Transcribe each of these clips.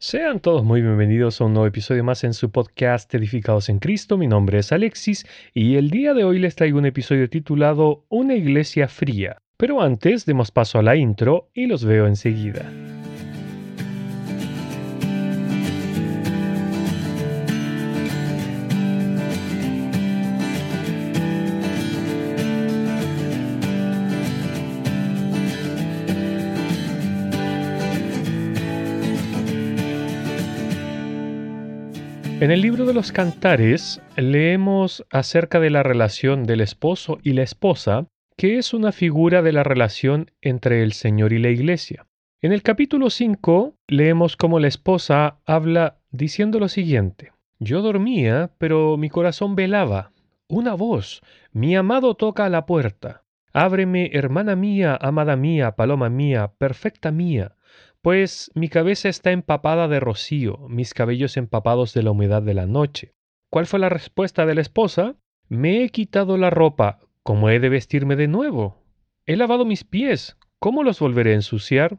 Sean todos muy bienvenidos a un nuevo episodio más en su podcast Edificados en Cristo. Mi nombre es Alexis y el día de hoy les traigo un episodio titulado Una iglesia fría. Pero antes demos paso a la intro y los veo enseguida. En el libro de los cantares leemos acerca de la relación del esposo y la esposa, que es una figura de la relación entre el Señor y la iglesia. En el capítulo 5 leemos cómo la esposa habla diciendo lo siguiente, Yo dormía, pero mi corazón velaba. Una voz, mi amado toca a la puerta. Ábreme, hermana mía, amada mía, paloma mía, perfecta mía pues mi cabeza está empapada de rocío, mis cabellos empapados de la humedad de la noche. ¿Cuál fue la respuesta de la esposa? Me he quitado la ropa, ¿cómo he de vestirme de nuevo? He lavado mis pies, ¿cómo los volveré a ensuciar?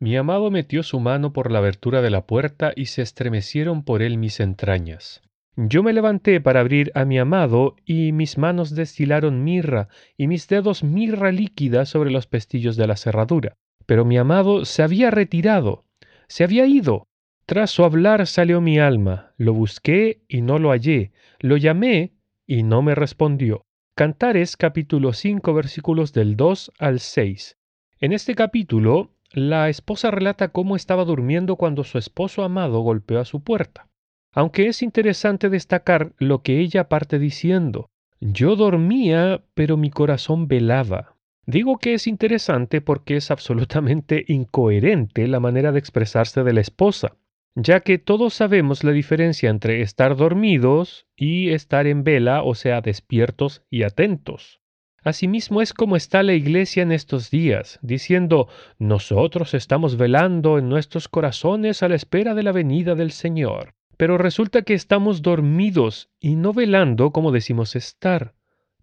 Mi amado metió su mano por la abertura de la puerta y se estremecieron por él mis entrañas. Yo me levanté para abrir a mi amado, y mis manos destilaron mirra, y mis dedos mirra líquida sobre los pestillos de la cerradura. Pero mi amado se había retirado, se había ido. Tras su hablar salió mi alma, lo busqué y no lo hallé, lo llamé y no me respondió. Cantares capítulo 5 versículos del 2 al 6. En este capítulo, la esposa relata cómo estaba durmiendo cuando su esposo amado golpeó a su puerta. Aunque es interesante destacar lo que ella parte diciendo, yo dormía, pero mi corazón velaba. Digo que es interesante porque es absolutamente incoherente la manera de expresarse de la esposa, ya que todos sabemos la diferencia entre estar dormidos y estar en vela, o sea, despiertos y atentos. Asimismo es como está la iglesia en estos días, diciendo, nosotros estamos velando en nuestros corazones a la espera de la venida del Señor. Pero resulta que estamos dormidos y no velando como decimos estar.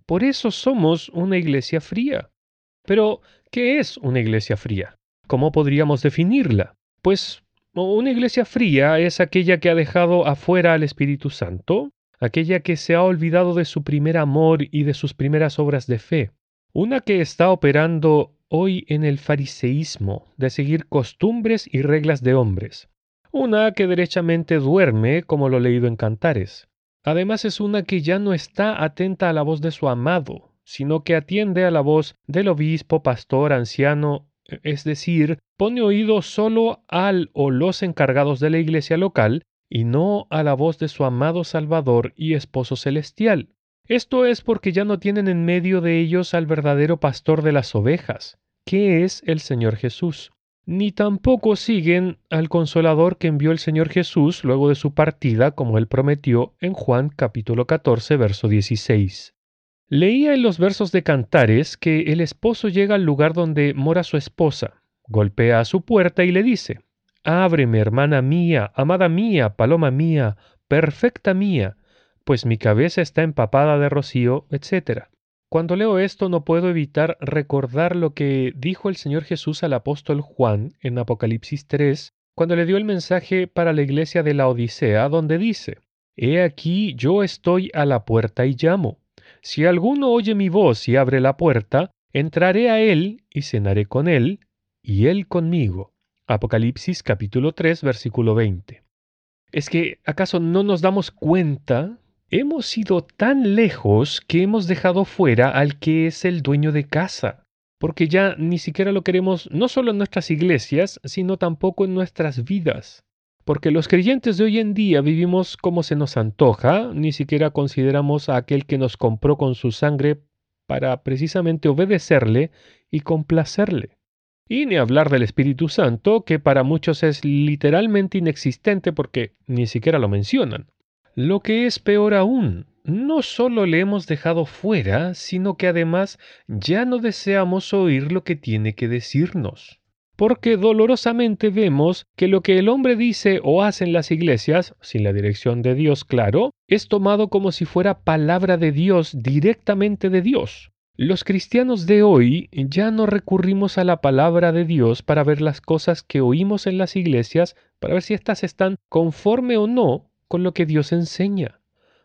Por eso somos una iglesia fría. Pero, ¿qué es una iglesia fría? ¿Cómo podríamos definirla? Pues una iglesia fría es aquella que ha dejado afuera al Espíritu Santo, aquella que se ha olvidado de su primer amor y de sus primeras obras de fe, una que está operando hoy en el fariseísmo de seguir costumbres y reglas de hombres, una que derechamente duerme, como lo leído en Cantares. Además es una que ya no está atenta a la voz de su amado, sino que atiende a la voz del obispo, pastor, anciano, es decir, pone oído solo al o los encargados de la iglesia local y no a la voz de su amado Salvador y esposo celestial. Esto es porque ya no tienen en medio de ellos al verdadero pastor de las ovejas, que es el Señor Jesús. Ni tampoco siguen al consolador que envió el Señor Jesús luego de su partida, como él prometió en Juan capítulo 14, verso 16. Leía en los versos de Cantares que el esposo llega al lugar donde mora su esposa, golpea a su puerta y le dice, Ábreme, hermana mía, amada mía, paloma mía, perfecta mía, pues mi cabeza está empapada de rocío, etc. Cuando leo esto no puedo evitar recordar lo que dijo el Señor Jesús al apóstol Juan en Apocalipsis 3, cuando le dio el mensaje para la iglesia de la Odisea, donde dice, He aquí yo estoy a la puerta y llamo. Si alguno oye mi voz y abre la puerta, entraré a él y cenaré con él, y él conmigo. Apocalipsis capítulo 3 versículo 20. ¿Es que acaso no nos damos cuenta? Hemos ido tan lejos que hemos dejado fuera al que es el dueño de casa, porque ya ni siquiera lo queremos no solo en nuestras iglesias, sino tampoco en nuestras vidas porque los creyentes de hoy en día vivimos como se nos antoja, ni siquiera consideramos a aquel que nos compró con su sangre para precisamente obedecerle y complacerle. Y ni hablar del Espíritu Santo, que para muchos es literalmente inexistente porque ni siquiera lo mencionan. Lo que es peor aún, no solo le hemos dejado fuera, sino que además ya no deseamos oír lo que tiene que decirnos porque dolorosamente vemos que lo que el hombre dice o hace en las iglesias, sin la dirección de Dios, claro, es tomado como si fuera palabra de Dios directamente de Dios. Los cristianos de hoy ya no recurrimos a la palabra de Dios para ver las cosas que oímos en las iglesias, para ver si éstas están conforme o no con lo que Dios enseña.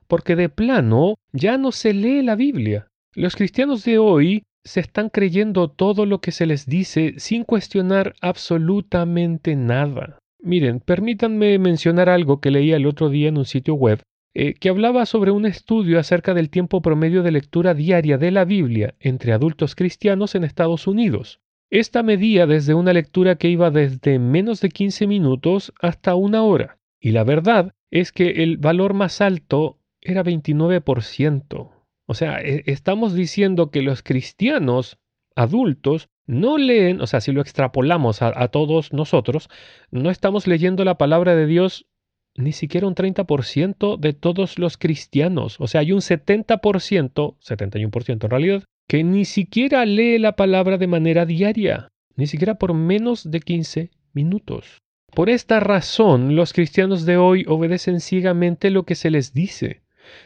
Porque de plano ya no se lee la Biblia. Los cristianos de hoy se están creyendo todo lo que se les dice sin cuestionar absolutamente nada. Miren, permítanme mencionar algo que leía el otro día en un sitio web eh, que hablaba sobre un estudio acerca del tiempo promedio de lectura diaria de la Biblia entre adultos cristianos en Estados Unidos. Esta medía desde una lectura que iba desde menos de 15 minutos hasta una hora. Y la verdad es que el valor más alto era 29%. O sea, e, estamos diciendo que los cristianos adultos no leen, o sea, si lo extrapolamos a, todos nosotros, no estamos leyendo la palabra de Dios ni siquiera un 30% de todos los cristianos. O sea, hay un 70%, 71% en realidad, que ni siquiera lee la palabra de manera diaria, ni siquiera por menos de 15 minutos. Por esta razón, los cristianos de hoy obedecen ciegamente lo que se les dice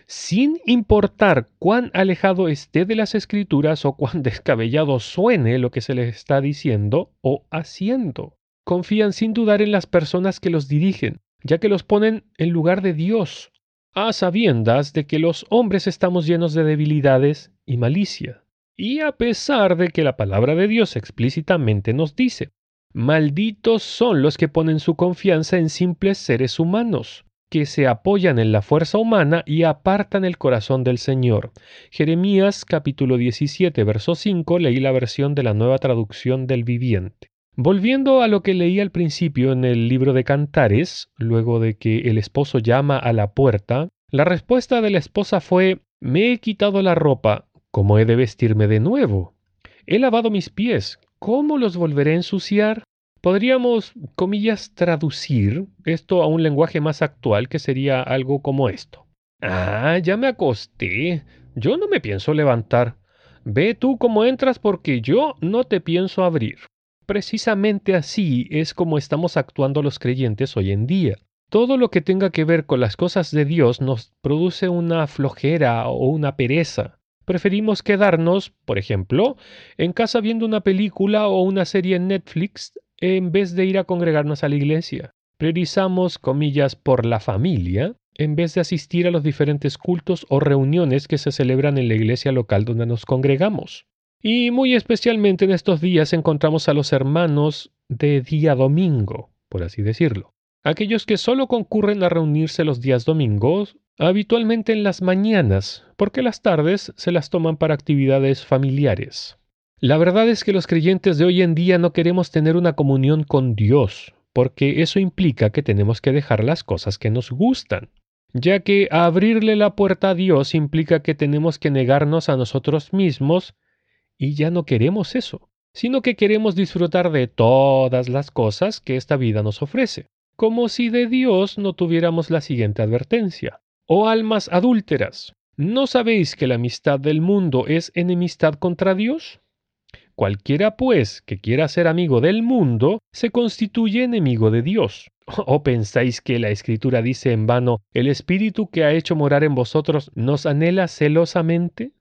sin importar cuán alejado esté de las escrituras o cuán descabellado suene lo que se les está diciendo o haciendo. Confían sin dudar en las personas que los dirigen, ya que los ponen en lugar de Dios, a sabiendas de que los hombres estamos llenos de debilidades y malicia. Y a pesar de que la palabra de Dios explícitamente nos dice, malditos son los que ponen su confianza en simples seres humanos, que se apoyan en la fuerza humana y apartan el corazón del Señor. Jeremías capítulo 17, verso 5, leí la versión de la nueva traducción del viviente. Volviendo a lo que leí al principio en el libro de Cantares, luego de que el esposo llama a la puerta, la respuesta de la esposa fue Me he quitado la ropa, ¿cómo he de vestirme de nuevo? He lavado mis pies, ¿cómo los volveré a ensuciar? Podríamos, comillas, traducir esto a un lenguaje más actual que sería algo como esto. Ah, ya me acosté. Yo no me pienso levantar. Ve tú cómo entras porque yo no te pienso abrir. Precisamente así es como estamos actuando los creyentes hoy en día. Todo lo que tenga que ver con las cosas de Dios nos produce una flojera o una pereza. Preferimos quedarnos, por ejemplo, en casa viendo una película o una serie en Netflix en vez de ir a congregarnos a la iglesia. Priorizamos, comillas, por la familia, en vez de asistir a los diferentes cultos o reuniones que se celebran en la iglesia local donde nos congregamos. Y muy especialmente en estos días encontramos a los hermanos de día domingo, por así decirlo. Aquellos que solo concurren a reunirse los días domingos, habitualmente en las mañanas, porque las tardes se las toman para actividades familiares. La verdad es que los creyentes de hoy en día no queremos tener una comunión con Dios, porque eso implica que tenemos que dejar las cosas que nos gustan, ya que abrirle la puerta a Dios implica que tenemos que negarnos a nosotros mismos y ya no queremos eso, sino que queremos disfrutar de todas las cosas que esta vida nos ofrece, como si de Dios no tuviéramos la siguiente advertencia. Oh almas adúlteras, ¿no sabéis que la amistad del mundo es enemistad contra Dios? Cualquiera, pues, que quiera ser amigo del mundo, se constituye enemigo de Dios. ¿O pensáis que la Escritura dice en vano, el Espíritu que ha hecho morar en vosotros nos anhela celosamente?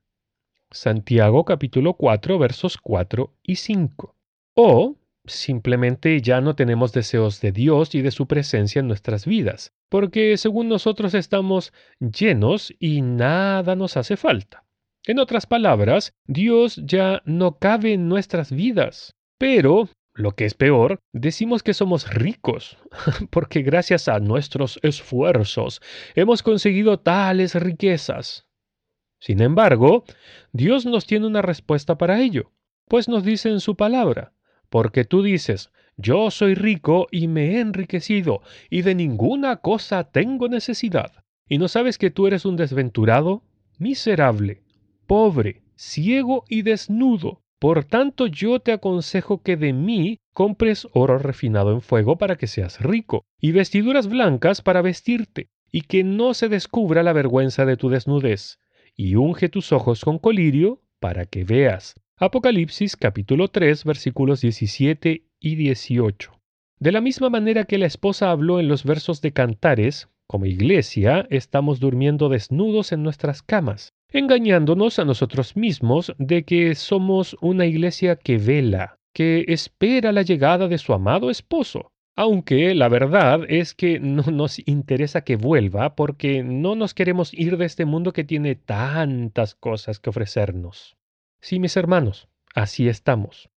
Santiago capítulo 4 versos 4 y 5. O simplemente ya no tenemos deseos de Dios y de su presencia en nuestras vidas, porque según nosotros estamos llenos y nada nos hace falta. En otras palabras, Dios ya no cabe en nuestras vidas. Pero, lo que es peor, decimos que somos ricos, porque gracias a nuestros esfuerzos hemos conseguido tales riquezas. Sin embargo, Dios nos tiene una respuesta para ello, pues nos dice en su palabra, porque tú dices, yo soy rico y me he enriquecido, y de ninguna cosa tengo necesidad. ¿Y no sabes que tú eres un desventurado, miserable, pobre, ciego y desnudo. Por tanto yo te aconsejo que de mí compres oro refinado en fuego para que seas rico, y vestiduras blancas para vestirte, y que no se descubra la vergüenza de tu desnudez, y unge tus ojos con colirio para que veas. Apocalipsis capítulo 3 versículos 17 y 18. De la misma manera que la esposa habló en los versos de Cantares, como iglesia estamos durmiendo desnudos en nuestras camas, engañándonos a nosotros mismos de que somos una iglesia que vela, que espera la llegada de su amado esposo, aunque la verdad es que no nos interesa que vuelva porque no nos queremos ir de este mundo que tiene tantas cosas que ofrecernos. Sí, mis hermanos, así estamos.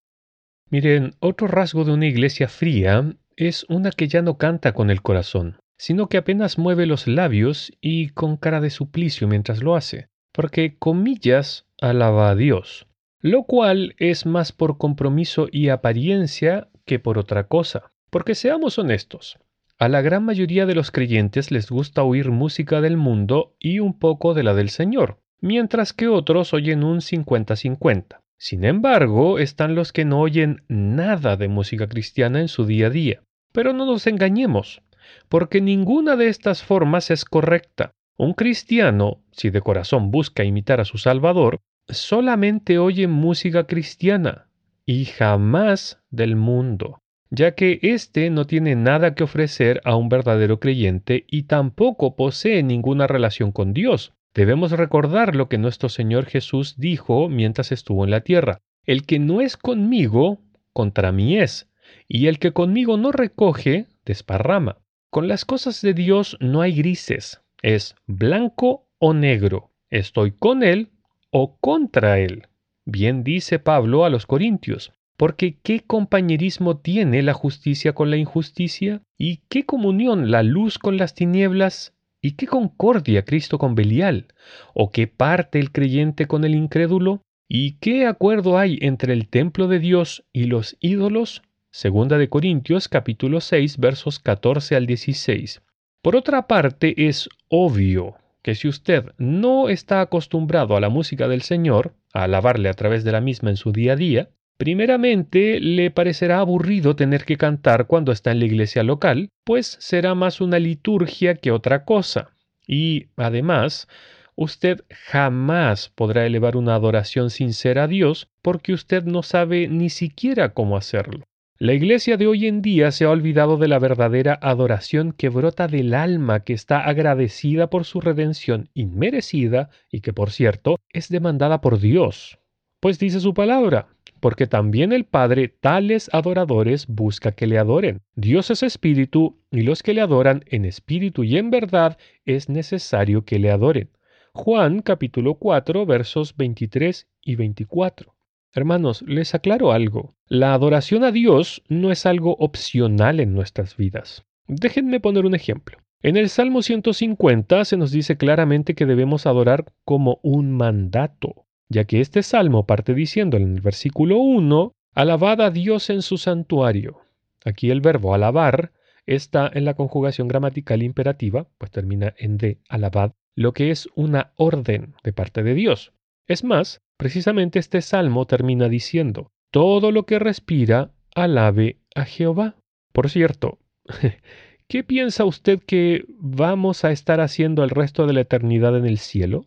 Miren, otro rasgo de una iglesia fría es una que ya no canta con el corazón, sino que apenas mueve los labios y con cara de suplicio mientras lo hace, porque, comillas, alaba a Dios, lo cual es más por compromiso y apariencia que por otra cosa. Porque seamos honestos, a la gran mayoría de los creyentes les gusta oír música del mundo y un poco de la del Señor, mientras que otros oyen un 50-50. Sin embargo, están los que no oyen nada de música cristiana en su día a día. Pero no nos engañemos, porque ninguna de estas formas es correcta. Un cristiano, si de corazón busca imitar a su Salvador, solamente oye música cristiana y jamás del mundo ya que éste no tiene nada que ofrecer a un verdadero creyente y tampoco posee ninguna relación con Dios. Debemos recordar lo que nuestro Señor Jesús dijo mientras estuvo en la tierra. El que no es conmigo, contra mí es, y el que conmigo no recoge, desparrama. Con las cosas de Dios no hay grises, es blanco o negro, estoy con Él o contra Él. Bien dice Pablo a los Corintios, porque ¿qué compañerismo tiene la justicia con la injusticia? ¿Y qué comunión la luz con las tinieblas? ¿Y qué concordia Cristo con Belial? ¿O qué parte el creyente con el incrédulo? ¿Y qué acuerdo hay entre el templo de Dios y los ídolos? Segunda de Corintios capítulo 6 versos 14 al 16. Por otra parte, es obvio que si usted no está acostumbrado a la música del Señor, a alabarle a través de la misma en su día a día, Primeramente, le parecerá aburrido tener que cantar cuando está en la iglesia local, pues será más una liturgia que otra cosa. Y, además, usted jamás podrá elevar una adoración sincera a Dios porque usted no sabe ni siquiera cómo hacerlo. La iglesia de hoy en día se ha olvidado de la verdadera adoración que brota del alma que está agradecida por su redención inmerecida y que, por cierto, es demandada por Dios. Pues dice su palabra, porque también el Padre tales adoradores busca que le adoren. Dios es espíritu, y los que le adoran en espíritu y en verdad es necesario que le adoren. Juan capítulo 4 versos 23 y 24. Hermanos, les aclaro algo. La adoración a Dios no es algo opcional en nuestras vidas. Déjenme poner un ejemplo. En el Salmo 150 se nos dice claramente que debemos adorar como un mandato ya que este salmo parte diciendo en el versículo 1, Alabad a Dios en su santuario. Aquí el verbo alabar está en la conjugación gramatical imperativa, pues termina en de alabad, lo que es una orden de parte de Dios. Es más, precisamente este salmo termina diciendo, todo lo que respira, alabe a Jehová. Por cierto, ¿qué piensa usted que vamos a estar haciendo el resto de la eternidad en el cielo?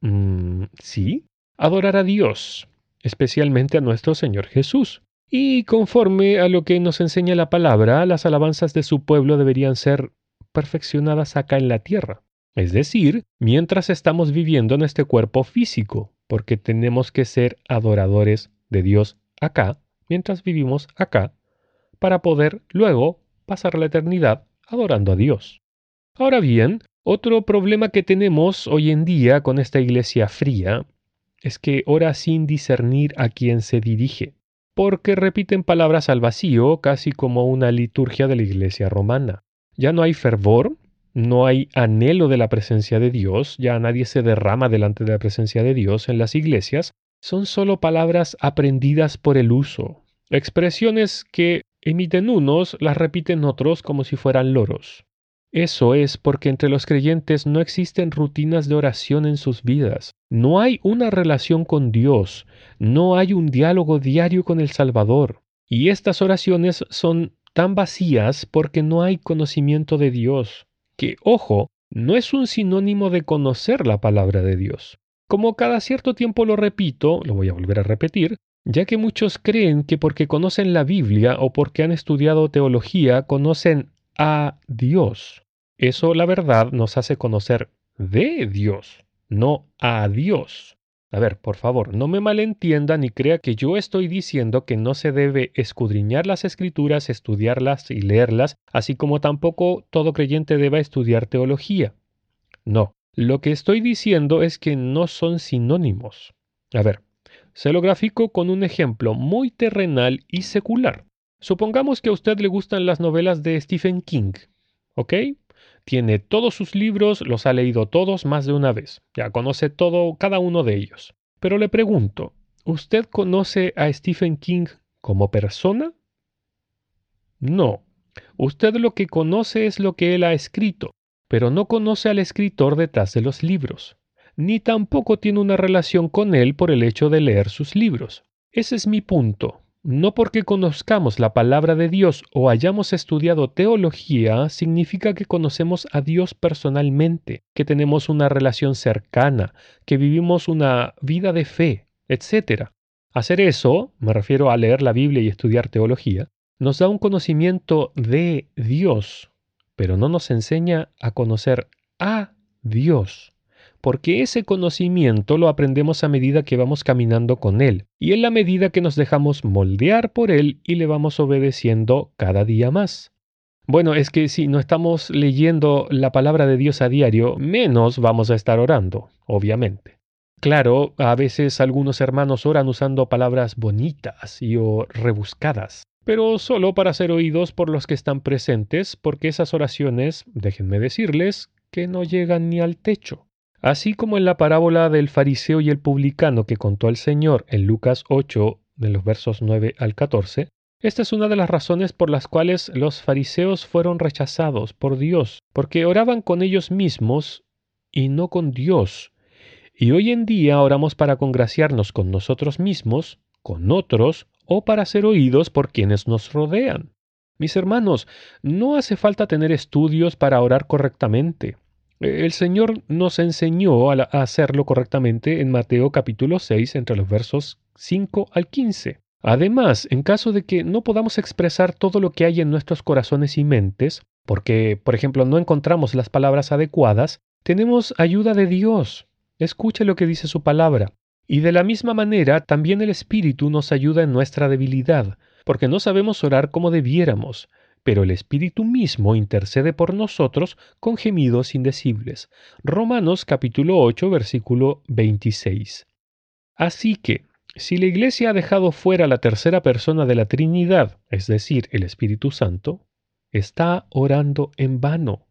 Mm, sí, adorar a Dios, especialmente a nuestro Señor Jesús. Y conforme a lo que nos enseña la palabra, las alabanzas de su pueblo deberían ser perfeccionadas acá en la tierra. Es decir, mientras estamos viviendo en este cuerpo físico, porque tenemos que ser adoradores de Dios acá, mientras vivimos acá, para poder luego pasar la eternidad adorando a Dios. Ahora bien, otro problema que tenemos hoy en día con esta iglesia fría es que ora sin discernir a quién se dirige, porque repiten palabras al vacío casi como una liturgia de la iglesia romana. Ya no hay fervor, no hay anhelo de la presencia de Dios, ya nadie se derrama delante de la presencia de Dios en las iglesias, son solo palabras aprendidas por el uso, expresiones que emiten unos, las repiten otros como si fueran loros. Eso es porque entre los creyentes no existen rutinas de oración en sus vidas, no hay una relación con Dios, no hay un diálogo diario con el Salvador, y estas oraciones son tan vacías porque no hay conocimiento de Dios, que, ojo, no es un sinónimo de conocer la palabra de Dios. Como cada cierto tiempo lo repito, lo voy a volver a repetir, ya que muchos creen que porque conocen la Biblia o porque han estudiado teología conocen a Dios. Eso, la verdad, nos hace conocer de Dios. no a Dios. A ver, por favor, no me malentienda ni crea que yo estoy diciendo que no se debe escudriñar las escrituras, estudiarlas y leerlas, así como tampoco todo creyente deba estudiar teología. No, lo que estoy diciendo es que no son sinónimos. A ver, se lo grafico con un ejemplo muy terrenal y secular. Supongamos que a usted le gustan las novelas de Stephen King, ¿ok? Tiene todos sus libros, los ha leído todos más de una vez, ya conoce todo, cada uno de ellos. Pero le pregunto, ¿usted conoce a Stephen King como persona? No. Usted lo que conoce es lo que él ha escrito, pero no conoce al escritor detrás de los libros, ni tampoco tiene una relación con él por el hecho de leer sus libros. Ese es mi punto. No porque conozcamos la palabra de Dios o hayamos estudiado teología significa que conocemos a Dios personalmente, que tenemos una relación cercana, que vivimos una vida de fe, etc. Hacer eso, me refiero a leer la Biblia y estudiar teología, nos da un conocimiento de Dios, pero no nos enseña a conocer a Dios porque ese conocimiento lo aprendemos a medida que vamos caminando con Él, y en la medida que nos dejamos moldear por Él y le vamos obedeciendo cada día más. Bueno, es que si no estamos leyendo la palabra de Dios a diario, menos vamos a estar orando, obviamente. Claro, a veces algunos hermanos oran usando palabras bonitas y o rebuscadas, pero solo para ser oídos por los que están presentes, porque esas oraciones, déjenme decirles, que no llegan ni al techo. Así como en la parábola del fariseo y el publicano que contó el Señor en Lucas 8, de los versos 9 al 14, esta es una de las razones por las cuales los fariseos fueron rechazados por Dios, porque oraban con ellos mismos y no con Dios. Y hoy en día oramos para congraciarnos con nosotros mismos, con otros o para ser oídos por quienes nos rodean. Mis hermanos, no hace falta tener estudios para orar correctamente. El Señor nos enseñó a, hacerlo correctamente en Mateo capítulo 6 entre los versos 5 al 15. Además, en caso de que no podamos expresar todo lo que hay en nuestros corazones y mentes, porque, por ejemplo, no encontramos las palabras adecuadas, tenemos ayuda de Dios. Escuche lo que dice su palabra. Y de la misma manera, también el Espíritu nos ayuda en nuestra debilidad, porque no sabemos orar como debiéramos, pero el Espíritu mismo intercede por nosotros con gemidos indecibles. Romanos capítulo 8 versículo 26. Así que, si la Iglesia ha dejado fuera la tercera persona de la Trinidad, es decir, el Espíritu Santo, está orando en vano.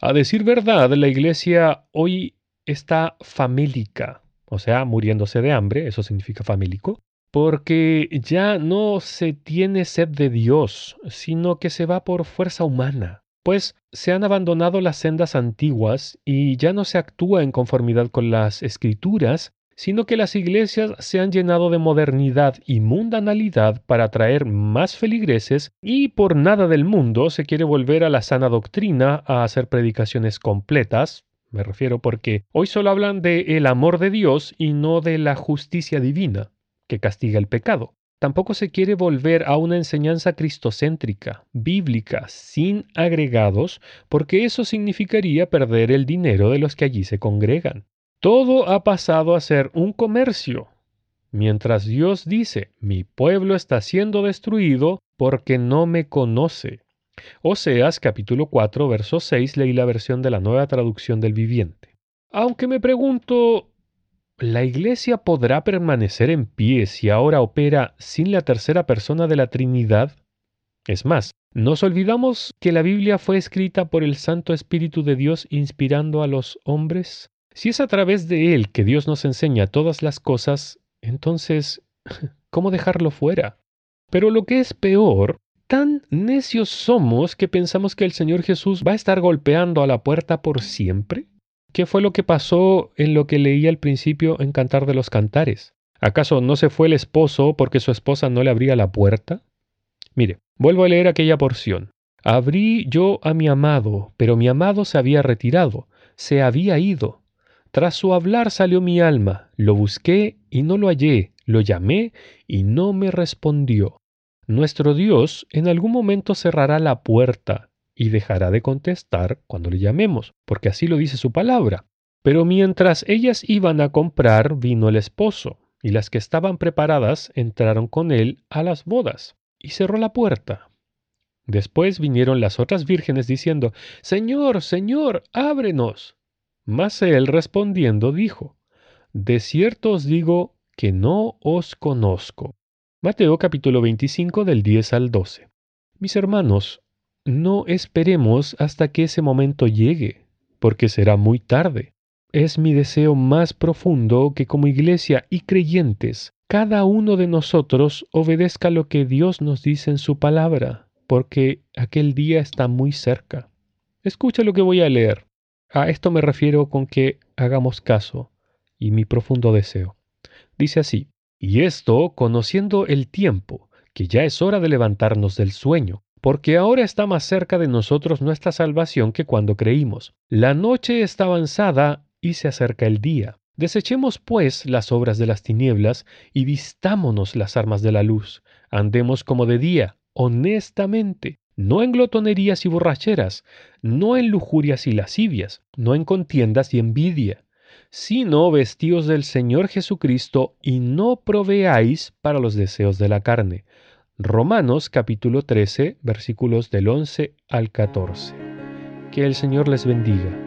A decir verdad, la Iglesia hoy está famélica, o sea, muriéndose de hambre, eso significa famélico, porque ya no se tiene sed de Dios, sino que se va por fuerza humana, pues se han abandonado las sendas antiguas y ya no se actúa en conformidad con las escrituras, sino que las iglesias se han llenado de modernidad y mundanalidad para atraer más feligreses y por nada del mundo se quiere volver a la sana doctrina a hacer predicaciones completas. Me refiero porque hoy solo hablan de el amor de Dios y no de la justicia divina que castiga el pecado. Tampoco se quiere volver a una enseñanza cristocéntrica, bíblica, sin agregados, porque eso significaría perder el dinero de los que allí se congregan. Todo ha pasado a ser un comercio, mientras Dios dice, mi pueblo está siendo destruido porque no me conoce. Oseas capítulo 4, verso 6 leí la versión de la nueva traducción del viviente. Aunque me pregunto, ¿La Iglesia podrá permanecer en pie si ahora opera sin la tercera persona de la Trinidad? Es más, nos olvidamos que la Biblia fue escrita por el Santo Espíritu de Dios inspirando a los hombres. Si es a través de Él que Dios nos enseña todas las cosas, entonces, ¿cómo dejarlo fuera? Pero lo que es peor, tan necios somos que pensamos que el Señor Jesús va a estar golpeando a la puerta por siempre. ¿Qué fue lo que pasó en lo que leí al principio en Cantar de los Cantares? ¿Acaso no se fue el esposo porque su esposa no le abría la puerta? Mire, vuelvo a leer aquella porción. Abrí yo a mi amado, pero mi amado se había retirado, se había ido. Tras su hablar salió mi alma, lo busqué y no lo hallé, lo llamé y no me respondió. Nuestro Dios en algún momento cerrará la puerta y dejará de contestar cuando le llamemos, porque así lo dice su palabra. Pero mientras ellas iban a comprar, vino el esposo, y las que estaban preparadas entraron con él a las bodas, y cerró la puerta. Después vinieron las otras vírgenes diciendo, Señor, Señor, ábrenos. Mas él respondiendo dijo, De cierto os digo que no os conozco. Mateo capítulo 25 del 10 al 12. Mis hermanos, no esperemos hasta que ese momento llegue, porque será muy tarde. Es mi deseo más profundo que como iglesia y creyentes, cada uno de nosotros obedezca lo que Dios nos dice en su palabra porque aquel día está muy cerca. Escucha lo que voy a leer. A esto me refiero con que hagamos caso y mi profundo deseo. Dice así, y esto conociendo el tiempo, que ya es hora de levantarnos del sueño, porque ahora está más cerca de nosotros nuestra salvación que cuando creímos. La noche está avanzada y se acerca el día. Desechemos pues las obras de las tinieblas y vistámonos las armas de la luz. Andemos como de día, honestamente, no en glotonerías y borracheras, no en lujurias y lascivias, no en contiendas y envidia, sino vestíos del Señor Jesucristo y no proveáis para los deseos de la carne. Romanos capítulo 13 versículos del 11 al 14. Que el Señor les bendiga.